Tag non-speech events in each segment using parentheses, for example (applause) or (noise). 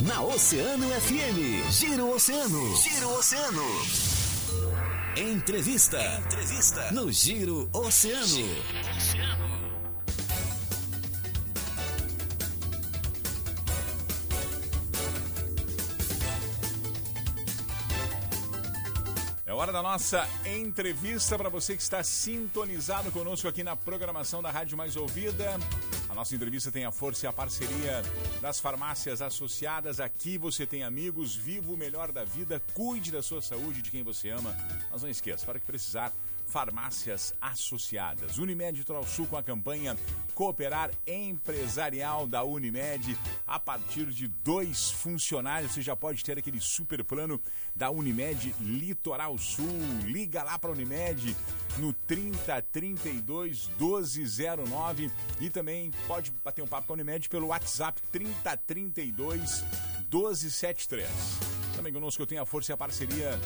Na Oceano FM, Giro Oceano. Giro Oceano. Entrevista. Entrevista. No Giro Oceano. Giro Oceano. É hora da nossa entrevista para você que está sintonizado conosco aqui na programação da Rádio Mais Ouvida. Nossa entrevista tem a força e a parceria das farmácias associadas. Aqui você tem amigos, viva o melhor da vida, cuide da sua saúde, de quem você ama. Mas não esqueça, para que precisar, farmácias associadas. Unimed Sul com a campanha Cooperar Empresarial da Unimed. A partir de dois funcionários, você já pode ter aquele super plano da Unimed Litoral Sul. Liga lá para a Unimed no 30 32 1209 e também pode bater um papo com a Unimed pelo WhatsApp 30 32 1273. Também conosco eu tenho a força e a parceria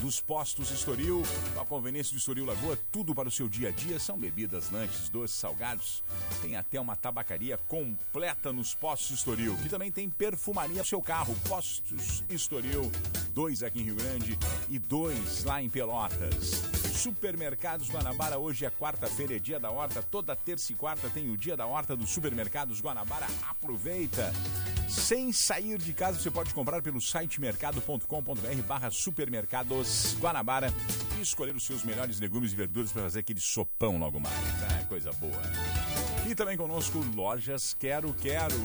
dos postos Estoril, a conveniência do Estoril Lagoa, tudo para o seu dia a dia. São bebidas, lanches, doces, salgados. Tem até uma tabacaria completa nos postos Estoril, que também tem perfumaria para seu carro. Postos Estoril, dois aqui em Rio Grande e dois lá em Pelotas. Supermercados Guanabara, hoje é quarta-feira, é dia da horta. Toda terça e quarta tem o dia da horta dos supermercados Guanabara. Aproveita! Sem sair de casa, você pode comprar pelo site mercado.com.br barra supermercados Guanabara e escolher os seus melhores legumes e verduras para fazer aquele sopão logo mais. Ah, coisa boa. E também conosco Lojas Quero Quero.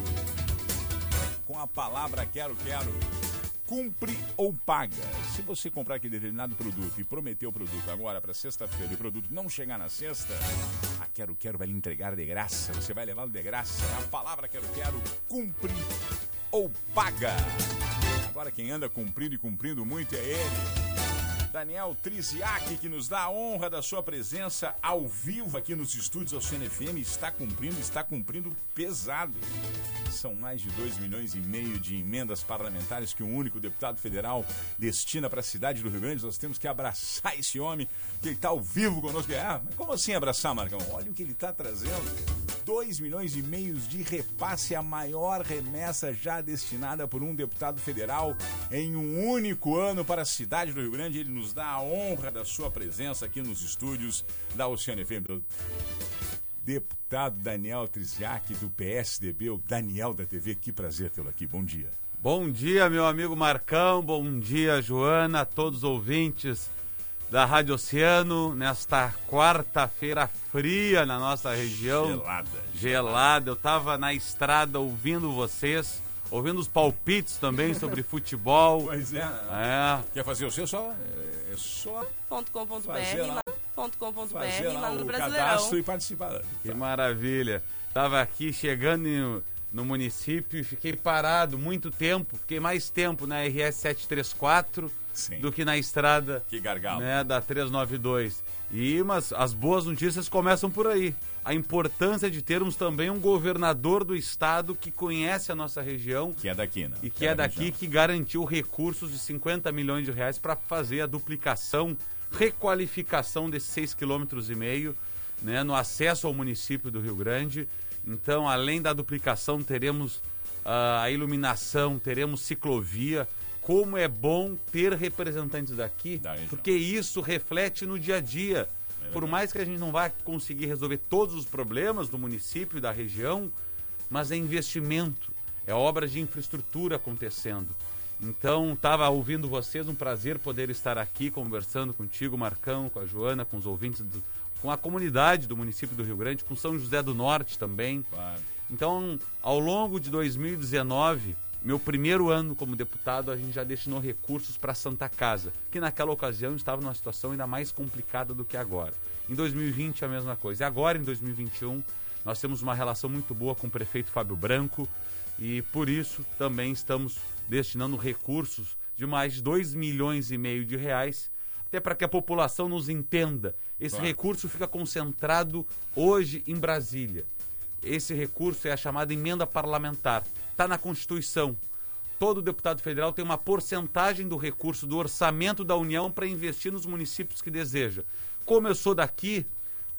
Com a palavra Quero Quero cumpre ou paga. Se você comprar aquele determinado produto e prometer o produto agora para sexta-feira e o produto não chegar na sexta, a Quero Quero vai lhe entregar de graça. Você vai levá-lo de graça. A palavra Quero Quero cumpre ou paga. Agora quem anda cumprindo e cumprindo muito é ele. Daniel Triziak, que nos dá a honra da sua presença ao vivo aqui nos estúdios ao CNFM, está cumprindo, está cumprindo pesado. São mais de 2 milhões e meio de emendas parlamentares que um único deputado federal destina para a cidade do Rio Grande. Nós temos que abraçar esse homem, que ele está ao vivo conosco. Ah, como assim abraçar, Marcão? Olha o que ele está trazendo. 2 milhões e meio de repasse, a maior remessa já destinada por um deputado federal em um único ano para a cidade do Rio Grande. Ele nos dá a honra da sua presença aqui nos estúdios da Oceano FM. Deputado Daniel Triziak, do PSDB, o Daniel da TV, que prazer tê-lo aqui. Bom dia. Bom dia, meu amigo Marcão. Bom dia, Joana, a todos os ouvintes da Rádio Oceano, nesta quarta-feira fria na nossa região. Gelada. Gelada. Eu estava na estrada ouvindo vocês, ouvindo os palpites também sobre futebol. Pois é. É. Quer fazer o seu só? É só .com.br lá- lá, .com.br lá lá no Brasileirão. cadastro e participar. Que maravilha. Tava aqui chegando no, no município e fiquei parado muito tempo. Fiquei mais tempo na RS 734 Sim. do que na estrada Que gargalo. né, da 392. E mas as boas notícias começam por aí. A importância de termos também um governador do estado que conhece a nossa região Que é daqui, né? e que é da daqui região. que garantiu recursos de 50 milhões de reais para fazer a duplicação, requalificação desses 6,5 quilômetros e meio, né, no acesso ao município do Rio Grande. Então, além da duplicação, teremos ah, a iluminação, teremos ciclovia. Como é bom ter representantes daqui, porque isso reflete no dia a dia. Por mais que a gente não vá conseguir resolver todos os problemas do município e da região, mas é investimento, é obra de infraestrutura acontecendo. Então, estava ouvindo vocês, um prazer poder estar aqui conversando contigo, Marcão, com a Joana, com os ouvintes, do- com a comunidade do município do Rio Grande, com São José do Norte também. Claro. Então, ao longo de 2019, meu primeiro ano como deputado, a gente já destinou recursos para a Santa Casa, que naquela ocasião estava numa situação ainda mais complicada do que agora. Em 2020, a mesma coisa. E agora, em 2021, nós temos uma relação muito boa com o prefeito Fábio Branco e, por isso, também estamos destinando recursos de mais de 2 milhões e meio de reais, até para que a população nos entenda. Esse Claro. recurso fica concentrado hoje em Brasília. Esse recurso é a chamada emenda parlamentar. Está na Constituição. Todo deputado federal tem uma porcentagem do recurso do orçamento da União para investir nos municípios que deseja. Como eu sou daqui,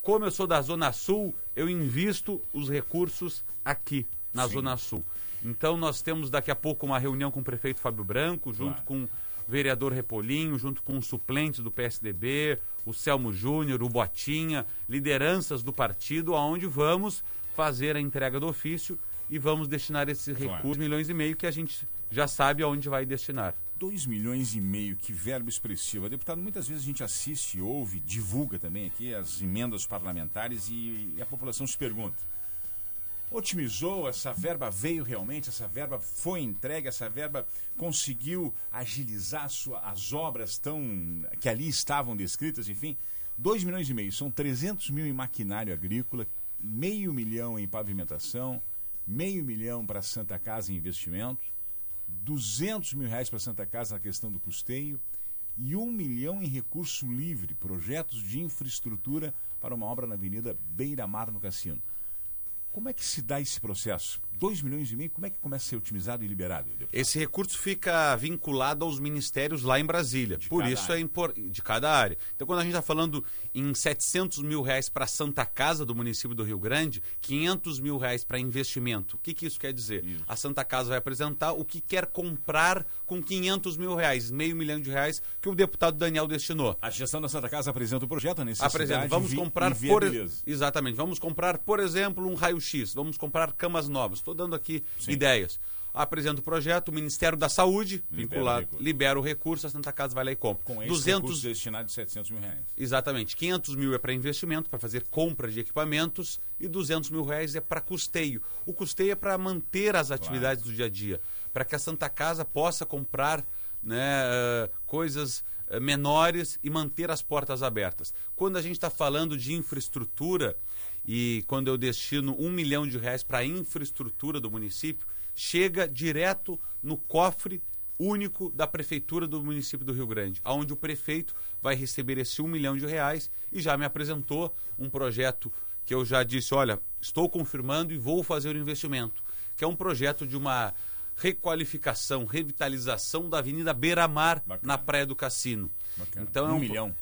como eu sou da Zona Sul, eu invisto os recursos aqui, na Sim. Zona Sul. Então nós temos daqui a pouco uma reunião com o prefeito Fábio Branco, junto Claro. com o vereador Repolinho, junto com os suplentes do PSDB, o Selmo Júnior, o Botinha, lideranças do partido, aonde vamos fazer a entrega do ofício e vamos destinar esses Claro. recursos, milhões e meio, que a gente já sabe aonde vai destinar. 2 milhões e meio, que verbo expressivo. Deputado, muitas vezes a gente assiste, ouve, divulga também aqui as emendas parlamentares e, a população se pergunta: otimizou? Essa verba veio realmente? Essa verba foi entregue? Essa verba conseguiu agilizar sua- as obras tão que ali estavam descritas? Enfim, 2 milhões e meio. São 300 mil em maquinário agrícola, meio milhão em pavimentação, meio milhão para Santa Casa em investimentos. 200 mil reais para Santa Casa na questão do custeio e um milhão em recurso livre, projetos de infraestrutura para uma obra na Avenida Beira Mar no Cassino. Como é que se dá esse processo? 2 milhões e meio, como é que começa a ser otimizado e liberado? deputado? Esse recurso fica vinculado aos ministérios lá em Brasília. De Por isso área. é importante. De cada área. Então, quando a gente está falando em 700 mil reais para a Santa Casa do município do Rio Grande, 500 mil reais para investimento. O que, que isso quer dizer? Isso. A Santa Casa vai apresentar o que quer comprar com 500 mil reais, meio milhão de reais, que o deputado Daniel destinou. A gestão da Santa Casa apresenta o projeto, a necessidade Apresenta, vamos comprar por exatamente, vamos comprar, por exemplo, um raio-x, vamos comprar camas novas. Estou dando aqui Sim. ideias. Apresenta o projeto, o Ministério da Saúde, Libera o vinculado, recurso. libera o recurso, a Santa Casa vai lá e compra. Com esse 200, recurso destinado de 700 mil reais. exatamente, 500 mil é para investimento, para fazer compra de equipamentos e 200 mil reais é para custeio. O custeio é para manter as atividades do dia a dia, para que a Santa Casa possa comprar né, eh, coisas eh, menores e manter as portas abertas. Quando a gente está falando de infraestrutura e quando eu destino um milhão de reais para a infraestrutura do município, chega direto no cofre único da prefeitura do município do Rio Grande, aonde o prefeito vai receber esse um milhão de reais e já me apresentou um projeto que eu já disse, olha, estou confirmando e vou fazer o investimento, que é um projeto de uma requalificação, revitalização da Avenida Beira-Mar na Praia do Cassino. Bacana. Então é um um milhão.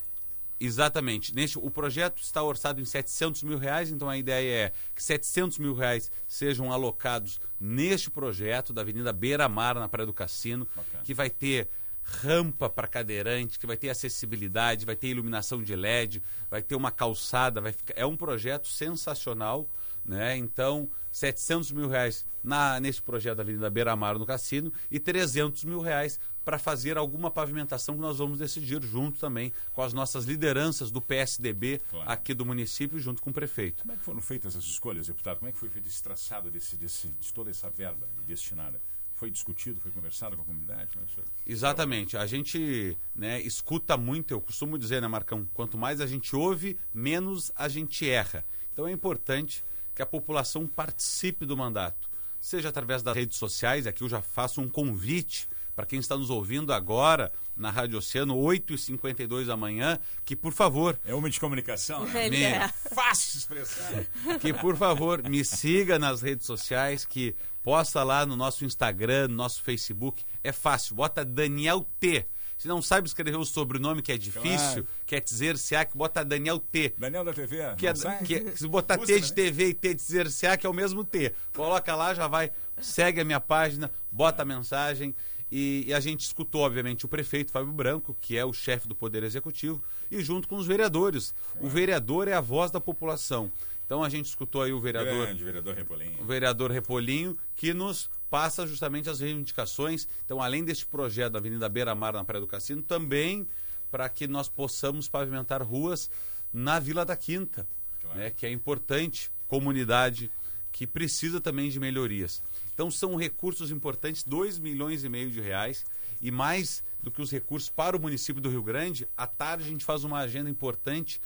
Exatamente. Neste, o projeto está orçado em 700 mil reais, então a ideia é que 700 mil reais sejam alocados neste projeto da Avenida Beira Mar, na Praia do Cassino, Bacana. que vai ter rampa para cadeirante, que vai ter acessibilidade, vai ter iluminação de LED, vai ter uma calçada, vai ficar... é um projeto sensacional, né? Então, 700 mil reais na, nesse projeto da Avenida Beira Mar, no Cassino, e 300 mil reais para fazer alguma pavimentação que nós vamos decidir junto também com as nossas lideranças do PSDB Claro. aqui do município, junto com o prefeito. Como é que foram feitas essas escolhas, deputado? Como é que foi feito esse traçado desse, desse, de toda essa verba destinada? Foi discutido, foi conversado com a comunidade? É? Exatamente. A gente né, escuta muito, eu costumo dizer, né, Marcão? Quanto mais a gente ouve, menos a gente erra. Então é importante que a população participe do mandato, seja através das redes sociais, aqui eu já faço um convite para quem está nos ouvindo agora na Rádio Oceano, 8h52 da manhã, que por favor, É uma de comunicação, né? Ele Me- é. Fácil de expressar. que por favor me siga nas redes sociais, que posta lá no nosso Instagram, no nosso Facebook. É fácil, bota Daniel T. Se não sabe escrever o sobrenome, que é difícil, Claro. quer dizer CA, que bota Daniel T. Daniel da TV, Que, é, que é- se botar Custa, T de né? TV e T de dizer CA, que é o mesmo T. Coloca lá, já vai, segue a minha página, bota a mensagem. E, e a gente escutou, obviamente, o prefeito Fábio Branco, que é o chefe do Poder Executivo, e junto com os vereadores. O vereador é a voz da população. Então a gente escutou aí o vereador Grande, vereador Repolinho. o vereador Repolinho, que nos passa justamente as reivindicações. Então, além deste projeto da Avenida Beira Mar na Praia do Cassino, também para que nós possamos pavimentar ruas na Vila da Quinta, Claro. né, que é importante, comunidade que precisa também de melhorias. Então, são recursos importantes, 2 milhões e meio de reais, e mais do que os recursos para o município do Rio Grande, à tarde a gente faz uma agenda importante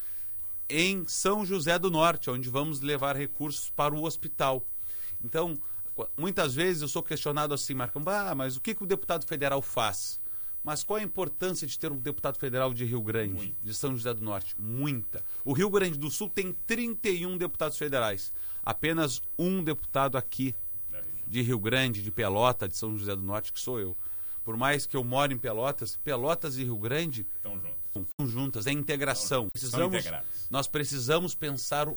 em São José do Norte, onde vamos levar recursos para o hospital. Então, muitas vezes eu sou questionado assim, Marcão, ah, mas o que, que o deputado federal faz? Mas qual a importância de ter um deputado federal de Rio Grande, de São José do Norte? Muita. O Rio Grande do Sul tem 31 deputados federais. Apenas um deputado aqui. De Rio Grande, de Pelota, de São José do Norte, que sou eu. Por mais que eu moro em Pelotas, Pelotas e Rio Grande Estão juntos. estão juntas, é integração. Precisamos, nós precisamos pensar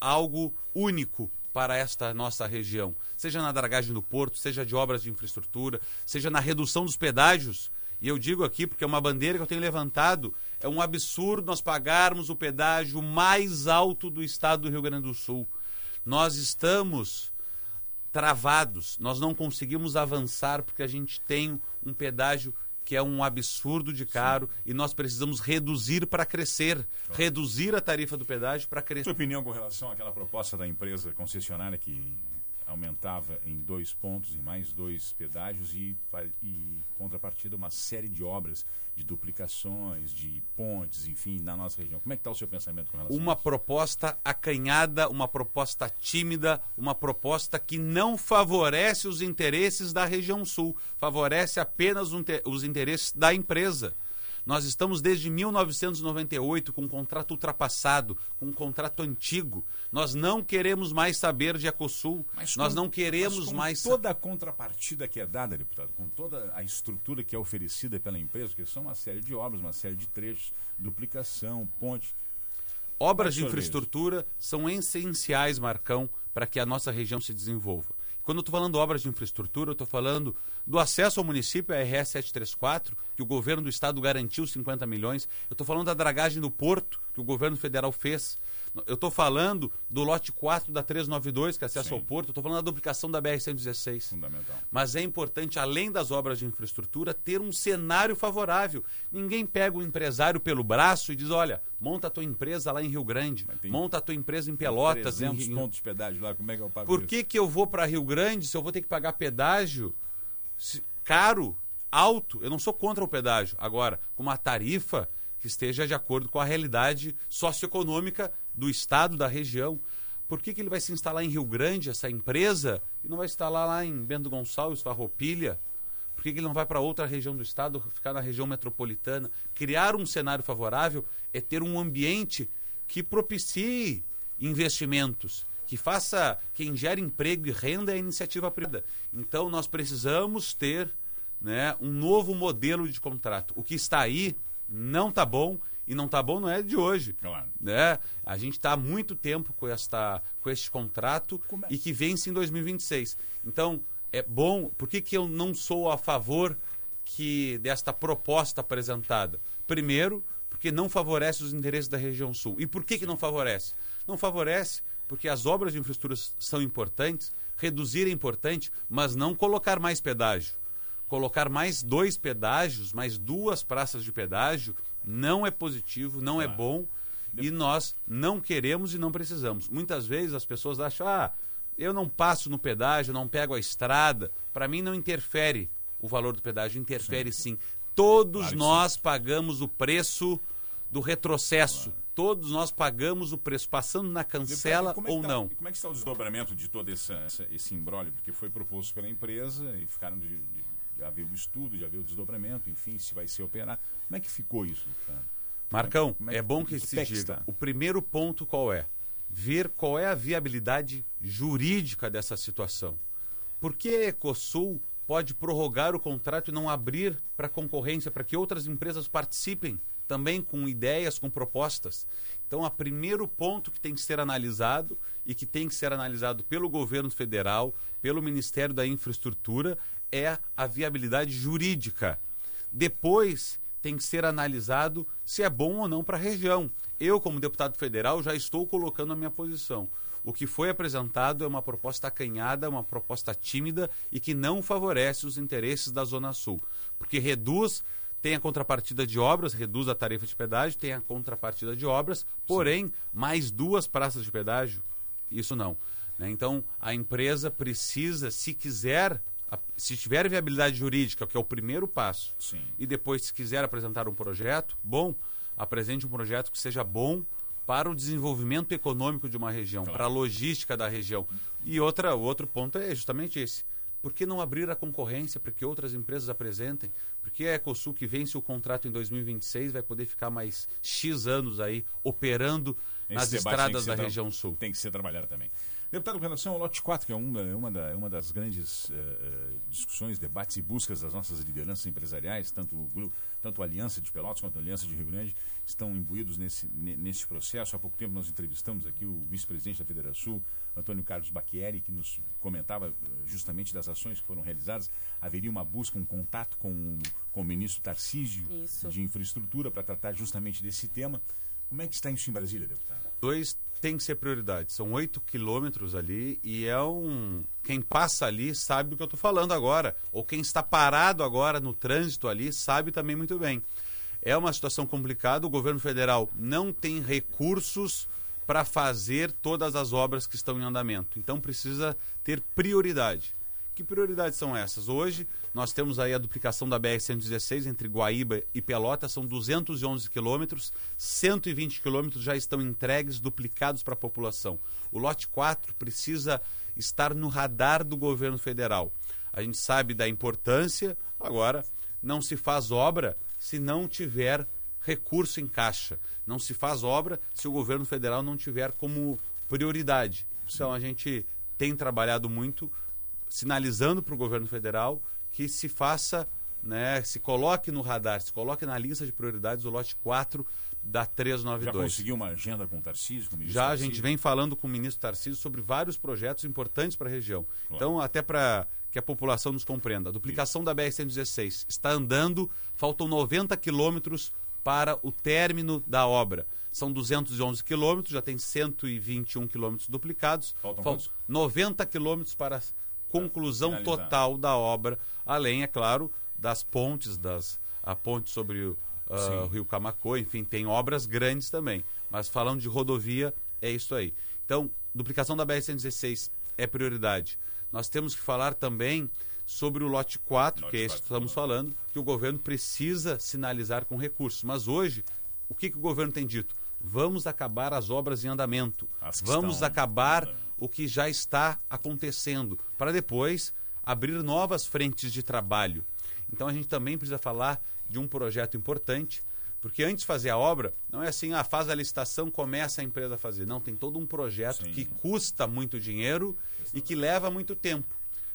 algo único para esta nossa região, seja na dragagem do porto, seja de obras de infraestrutura, seja na redução dos pedágios. E eu digo aqui porque é uma bandeira que eu tenho levantado, é um absurdo nós pagarmos o pedágio mais alto do estado do Rio Grande do Sul. Nós estamos travados, nós não conseguimos avançar porque a gente tem um pedágio que é um absurdo de caro Sim. e nós precisamos reduzir para crescer, claro. reduzir a tarifa do pedágio para crescer. Sua opinião com relação àquela proposta da empresa concessionária que aumentava em dois pontos, em mais dois pedágios e, e contrapartida uma série de obras de duplicações, de pontes, enfim, na nossa região. Como é que está o seu pensamento com relação Uma a isso? proposta acanhada, uma proposta tímida, uma proposta que não favorece os interesses da região sul, favorece apenas os interesses da empresa. Nós estamos desde 1998 com um contrato ultrapassado, com um contrato antigo. Nós não queremos mais saber de Ecosul. Mas Nós com, não queremos com mais. Toda a contrapartida que é dada, deputado, com toda a estrutura que é oferecida pela empresa, que são uma série de obras, uma série de trechos, duplicação, ponte. Obras de infraestrutura são essenciais, Marcão, para que a nossa região se desenvolva. Quando eu estou falando obras de infraestrutura, eu estou falando do acesso ao município, a RS 734, que o governo do estado garantiu 50 milhões. Eu estou falando da dragagem do porto, que o governo federal fez. Eu estou falando do lote 4 da 392, que é acesso Sim. ao porto. Estou falando da duplicação da BR-116. Fundamental. Mas é importante, além das obras de infraestrutura, ter um cenário favorável. Ninguém pega o empresário pelo braço e diz: olha, monta a tua empresa lá em Rio Grande, monta a tua empresa em Pelotas. 300 em... pontos de pedágio lá, como é que eu pago Por que, que eu vou para Rio Grande se eu vou ter que pagar pedágio caro, alto? Eu não sou contra o pedágio. Agora, com uma tarifa que esteja de acordo com a realidade socioeconômica do estado, da região. Por que, que ele vai se instalar em Rio Grande, essa empresa, e não vai instalar lá em Bento Gonçalves, Farroupilha? Por que, que ele não vai para outra região do estado, ficar na região metropolitana? Criar um cenário favorável é ter um ambiente que propicie investimentos, que faça, quem gera emprego e renda é a iniciativa privada. Então nós precisamos ter né, um novo modelo de contrato. O que está aí não está bom e não está bom não é de hoje. Claro. Né? A gente está há muito tempo com, esta, com este contrato é? e que vence em 2026. Então, é bom. Por que, que eu não sou a favor que desta proposta apresentada? Primeiro, porque não favorece os interesses da região sul. E por que, que não favorece? Não favorece porque as obras de infraestrutura são importantes, reduzir é importante, mas não colocar mais pedágio. Colocar mais dois pedágios, mais duas praças de pedágio, não é positivo, não é bom e nós não queremos e não precisamos. Muitas vezes as pessoas acham, ah, eu não passo no pedágio, não pego a estrada. Para mim não interfere o valor do pedágio, interfere sim. sim. Todos claro nós sim. pagamos o preço do retrocesso. Claro. Todos nós pagamos o preço, passando na cancela é ou tá, não. Como é que está o desdobramento de todo esse, esse imbróglio? Porque foi proposto pela empresa e ficaram de, de já viu o estudo, já viu o desdobramento, enfim, se vai ser operado. Como é que ficou isso? Marcão, é, é, é, bom que se diga. O primeiro ponto qual é? Ver qual é a viabilidade jurídica dessa situação. Por que a Ecosul pode prorrogar o contrato e não abrir para concorrência, para que outras empresas participem também com ideias, com propostas? Então, o primeiro ponto que tem que ser analisado e que tem que ser analisado pelo governo federal, pelo Ministério da Infraestrutura, é a viabilidade jurídica. Depois tem que ser analisado se é bom ou não para a região. Eu, como deputado federal, já estou colocando a minha posição. O que foi apresentado é uma proposta acanhada, uma proposta tímida e que não favorece os interesses da Zona Sul. Porque reduz, tem a contrapartida de obras, reduz a tarifa de pedágio, tem a contrapartida de obras, porém, Sim. mais duas praças de pedágio, isso não. Né? Então, a empresa precisa, se quiser se tiver viabilidade jurídica, que é o primeiro passo, Sim. e depois, se quiser apresentar um projeto, bom, apresente um projeto que seja bom para o desenvolvimento econômico de uma região, claro. para a logística da região. E outra, o outro ponto é justamente esse. Por que não abrir a concorrência para que outras empresas apresentem? Porque a Ecosul, que vence o contrato em 2026, vai poder ficar mais X anos aí operando Esse nas estradas da região sul. Tem que ser trabalhado também. Deputado, com relação ao lote 4, que é uma, é uma, da, é uma das grandes uh, discussões, debates e buscas das nossas lideranças empresariais, tanto o tanto a Aliança de Pelotas quanto a Aliança de Rio Grande estão imbuídos nesse, nesse processo. Há pouco tempo nós entrevistamos aqui o vice-presidente da Federação, Antônio Carlos Bacchieri, que nos comentava justamente das ações que foram realizadas. Haveria uma busca, um contato com, com o ministro Tarcísio Isso. de Infraestrutura para tratar justamente desse tema. Como é que está isso em Brasília, deputado? Dois tem que ser prioridade. São oito quilômetros ali e é um. Quem passa ali sabe do que eu estou falando agora. Ou quem está parado agora no trânsito ali sabe também muito bem. É uma situação complicada. O governo federal não tem recursos para fazer todas as obras que estão em andamento. Então precisa ter prioridade. Que prioridades são essas? Hoje, nós temos aí a duplicação da BR-116 entre Guaíba e Pelotas, são 211 quilômetros, 120 quilômetros já estão entregues, duplicados para a população. O lote 4 precisa estar no radar do governo federal. A gente sabe da importância, agora, não se faz obra se não tiver recurso em caixa. Não se faz obra se o governo federal não tiver como prioridade. Então a gente tem trabalhado muito sinalizando para o governo federal que se faça, né, se coloque no radar, se coloque na lista de prioridades o lote 4 da 392. Já conseguiu uma agenda com o Tarcísio? Com o ministro Já, Tarcísio? a gente vem falando com o ministro Tarcísio sobre vários projetos importantes para a região. Claro. Então, até para que a população nos compreenda, a duplicação Isso. da BR-116 está andando, faltam 90 quilômetros para o término da obra. São 211 quilômetros, já tem 121 quilômetros duplicados. Faltam, faltam 90 quilômetros para conclusão Finalizar. total da obra, além, é claro, das pontes, das, a ponte sobre o, uh, Rio Camacô, enfim, tem obras grandes também. Mas falando de rodovia, é isso aí. Então, duplicação da BR-116 é prioridade. Nós temos que falar também sobre o lote 4, lote que é esse que estamos falando, que o governo precisa sinalizar com recursos. Mas hoje, o que, que o governo tem dito? Vamos acabar as obras em andamento. Vamos acabar o que já está acontecendo, para depois abrir novas frentes de trabalho. Então a gente também precisa falar de um projeto importante, porque antes de fazer a obra, não é assim, ah, faz a licitação, começa a empresa a fazer. Não, tem todo um projeto Sim. que custa muito dinheiro e que leva muito tempo,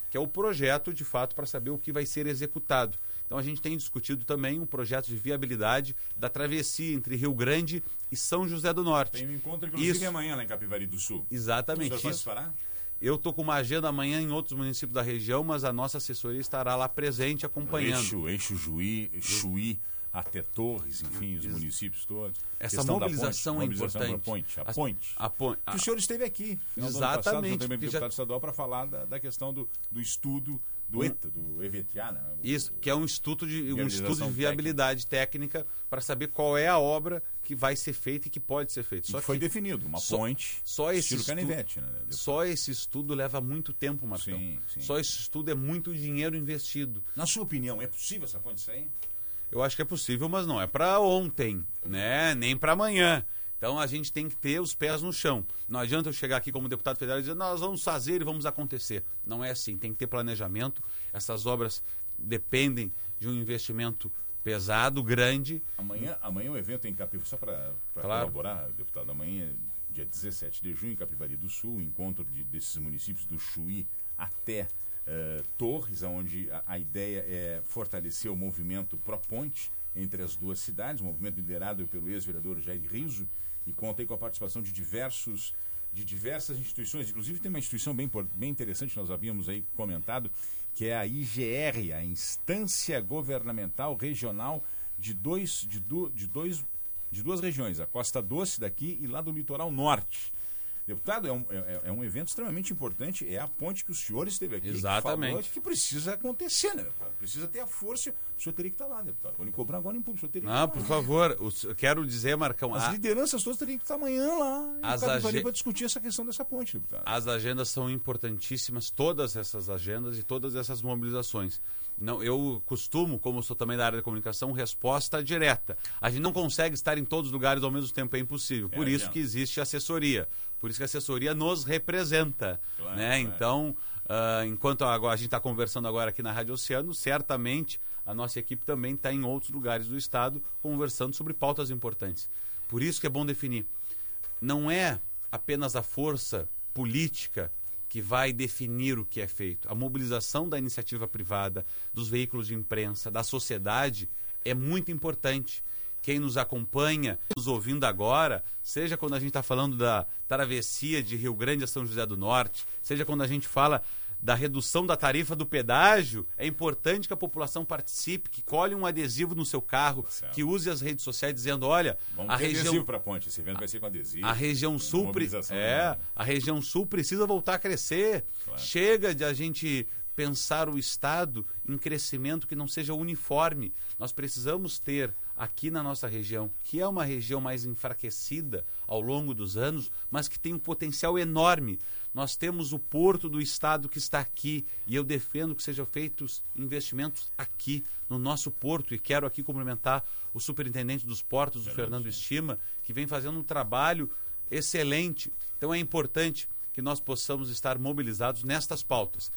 que é o projeto, de fato, para saber o que vai ser executado. Então a gente tem discutido também um projeto de viabilidade da travessia entre Rio Grande e São José do Norte. Tem um encontro, inclusive, Isso. amanhã lá em Capivari do Sul. Exatamente. Você isso. Eu estou com uma agenda amanhã em outros municípios da região, mas a nossa assessoria estará lá presente acompanhando. Eixo, eixo Juí, Chuí, até Torres, enfim, os municípios todos. Essa mobilização, ponte, é mobilização importante. Ponte, a ponte. A, ponte. Que o senhor esteve aqui, Exatamente. Passado, deputado já... estadual, para falar da, da questão do, do estudo do ETA, do EVTA, né? Isso, que é um estudo de, um estudo de viabilidade técnica, técnica para saber qual é a obra que vai ser feita e que pode ser feita. Só foi definido, uma só, ponte só esse estilo canivete. Né? Só esse estudo leva muito tempo, Marcão. Sim, sim. Só esse estudo é muito dinheiro investido. Na sua opinião, é possível essa ponte sair? Eu acho que é possível, mas não é para ontem, né? nem para amanhã. Então a gente tem que ter os pés no chão. Não adianta eu chegar aqui como deputado federal e dizer, nós vamos fazer e vamos acontecer. Não é assim, tem que ter planejamento. Essas obras dependem de um investimento pesado, grande. Amanhã, amanhã o evento é em Capivari, só para claro. colaborar, deputado, amanhã, dia 17 de junho, em Capivari do Sul, encontro de, desses municípios do Chuí até uh, Torres, onde a, a, ideia é fortalecer o movimento pró-ponte entre as duas cidades, um movimento liderado pelo ex-vereador Jair Riso, e conta com a participação de diversos de diversas instituições, inclusive tem uma instituição bem, bem interessante, nós havíamos aí comentado, que é a IGR, a Instância Governamental Regional de dois, de, do, de dois de duas regiões, a Costa Doce daqui e lá do litoral norte. Deputado, é um, é, é, um evento extremamente importante. É a ponte que o senhor esteve aqui. Exatamente. Que, que precisa acontecer, né, deputado? Precisa ter a força. O senhor teria que estar lá, deputado. Vou lhe cobrar agora em público. O senhor teria Não, por lá, favor. O, quero dizer, Marcão. As a... lideranças todas teriam que estar amanhã lá. As ag... para discutir essa questão dessa ponte, deputado. As agendas são importantíssimas, todas essas agendas e todas essas mobilizações. Não, eu costumo, como sou também da área da comunicação, resposta direta. A gente não consegue estar em todos os lugares ao mesmo tempo, é impossível. Por é, isso que existe assessoria. Por isso que a assessoria nos representa. Claro, né? Claro. Então, uh, enquanto agora, a gente está conversando agora aqui na Rádio Oceano, certamente a nossa equipe também está em outros lugares do estado conversando sobre pautas importantes. Por isso que é bom definir. Não é apenas a força política que vai definir o que é feito. A mobilização da iniciativa privada, dos veículos de imprensa, da sociedade é muito importante. Quem nos acompanha, nos ouvindo agora, seja quando a gente está falando da travessia de Rio Grande a São José do Norte, seja quando a gente fala da redução da tarifa do pedágio, é importante que a população participe, que colhe um adesivo no seu carro, Certo. que use as redes sociais dizendo, olha, Vamos a região adesivo para ponte. Esse evento vai ser com adesivo. a região sul, é, enorme. a região sul precisa voltar a crescer. Claro. Chega de a gente pensar o estado em crescimento que não seja uniforme. Nós precisamos ter aqui na nossa região, que é uma região mais enfraquecida ao longo dos anos, mas que tem um potencial enorme. Nós temos o porto do estado que está aqui e eu defendo que sejam feitos investimentos aqui no nosso porto e quero aqui cumprimentar o superintendente dos portos, o Fernando Estima, que vem fazendo um trabalho excelente. Então é importante que nós possamos estar mobilizados nestas pautas.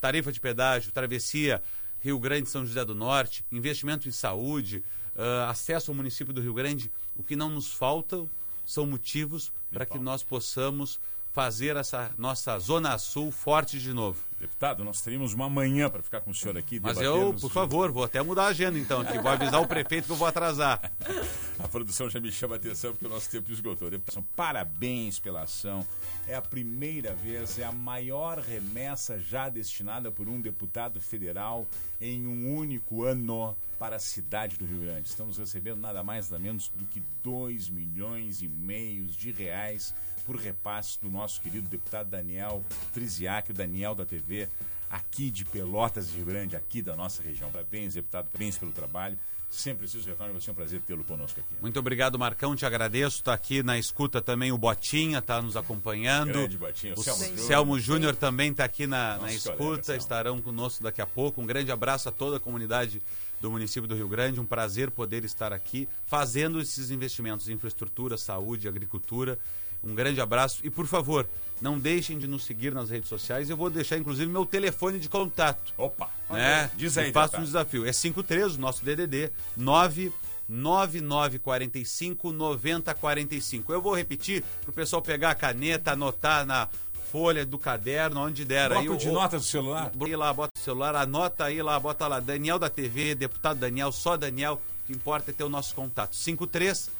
Tarifa de pedágio, travessia Rio Grande São José do Norte, investimento em saúde, ah, acesso ao município do Rio Grande. O que não nos falta são motivos para que nós possamos fazer essa nossa Zona Sul forte de novo. Deputado, nós teríamos uma manhã para ficar com o senhor aqui. Mas eu, por favor, vou até mudar a agenda então aqui. Vou avisar o prefeito que eu vou atrasar. (laughs) A produção já me chama a atenção porque o nosso tempo esgotou. Deputação, parabéns pela ação. É a primeira vez, é a maior remessa já destinada por um deputado federal em um único ano para a cidade do Rio Grande. Estamos recebendo nada mais nada menos do que 2 milhões e meio de reais por repasse do nosso querido deputado Daniel Triziac, o Daniel da TV, aqui de Pelotas de Rio Grande, aqui da nossa região. Parabéns, deputado, parabéns pelo trabalho. Sempre preciso retornar, vai ser um prazer tê-lo conosco aqui. Muito obrigado, Marcão. Te agradeço. Está aqui na escuta também o Botinha, está nos acompanhando. Grande Botinha, o o Selmo Selmo, Júnior. Também está aqui na, na escuta. colega, estarão conosco daqui a pouco. Um grande abraço a toda a comunidade do município do Rio Grande. Um prazer poder estar aqui fazendo esses investimentos em infraestrutura, saúde, agricultura. Um grande abraço. E, por favor, não deixem de nos seguir nas redes sociais. Eu vou deixar, inclusive, meu telefone de contato Opa! né? Diz aí, faço um deputado. desafio. É 53, o nosso DDD, 99945 9045. Eu vou repetir pro pessoal pegar a caneta, anotar na folha do caderno, onde der. aí Bloco de o- notas do celular. Bota aí lá, bota o celular, anota aí lá, bota lá, Daniel da TV, deputado Daniel, só Daniel, o que importa é ter o nosso contato. 53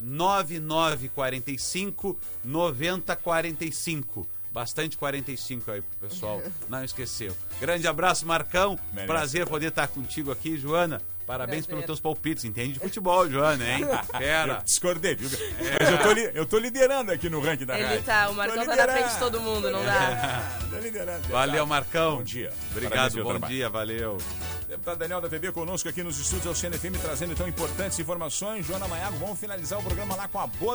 99945 9045. Bastante 45 aí pro pessoal, (laughs) não esqueceu. Grande abraço, Marcão. Merece. Prazer poder estar contigo aqui, Joana. Parabéns Prazer. pelos teus palpites. Entende de futebol, Joana, hein? (laughs) Fera. Eu discordei, viu? Mas eu tô, li- eu tô liderando aqui no ranking da Ele rádio. tá, o Marcão tá na frente de todo mundo, não dá? (laughs) Tô liderando. Valeu, Marcão. Bom dia. Parabéns Obrigado, pelo bom trabalho. dia, valeu. Deputado Daniel da TV conosco aqui nos estúdios ao CNFM, trazendo então importantes informações. Joana Maiago, vamos finalizar o programa lá com a boa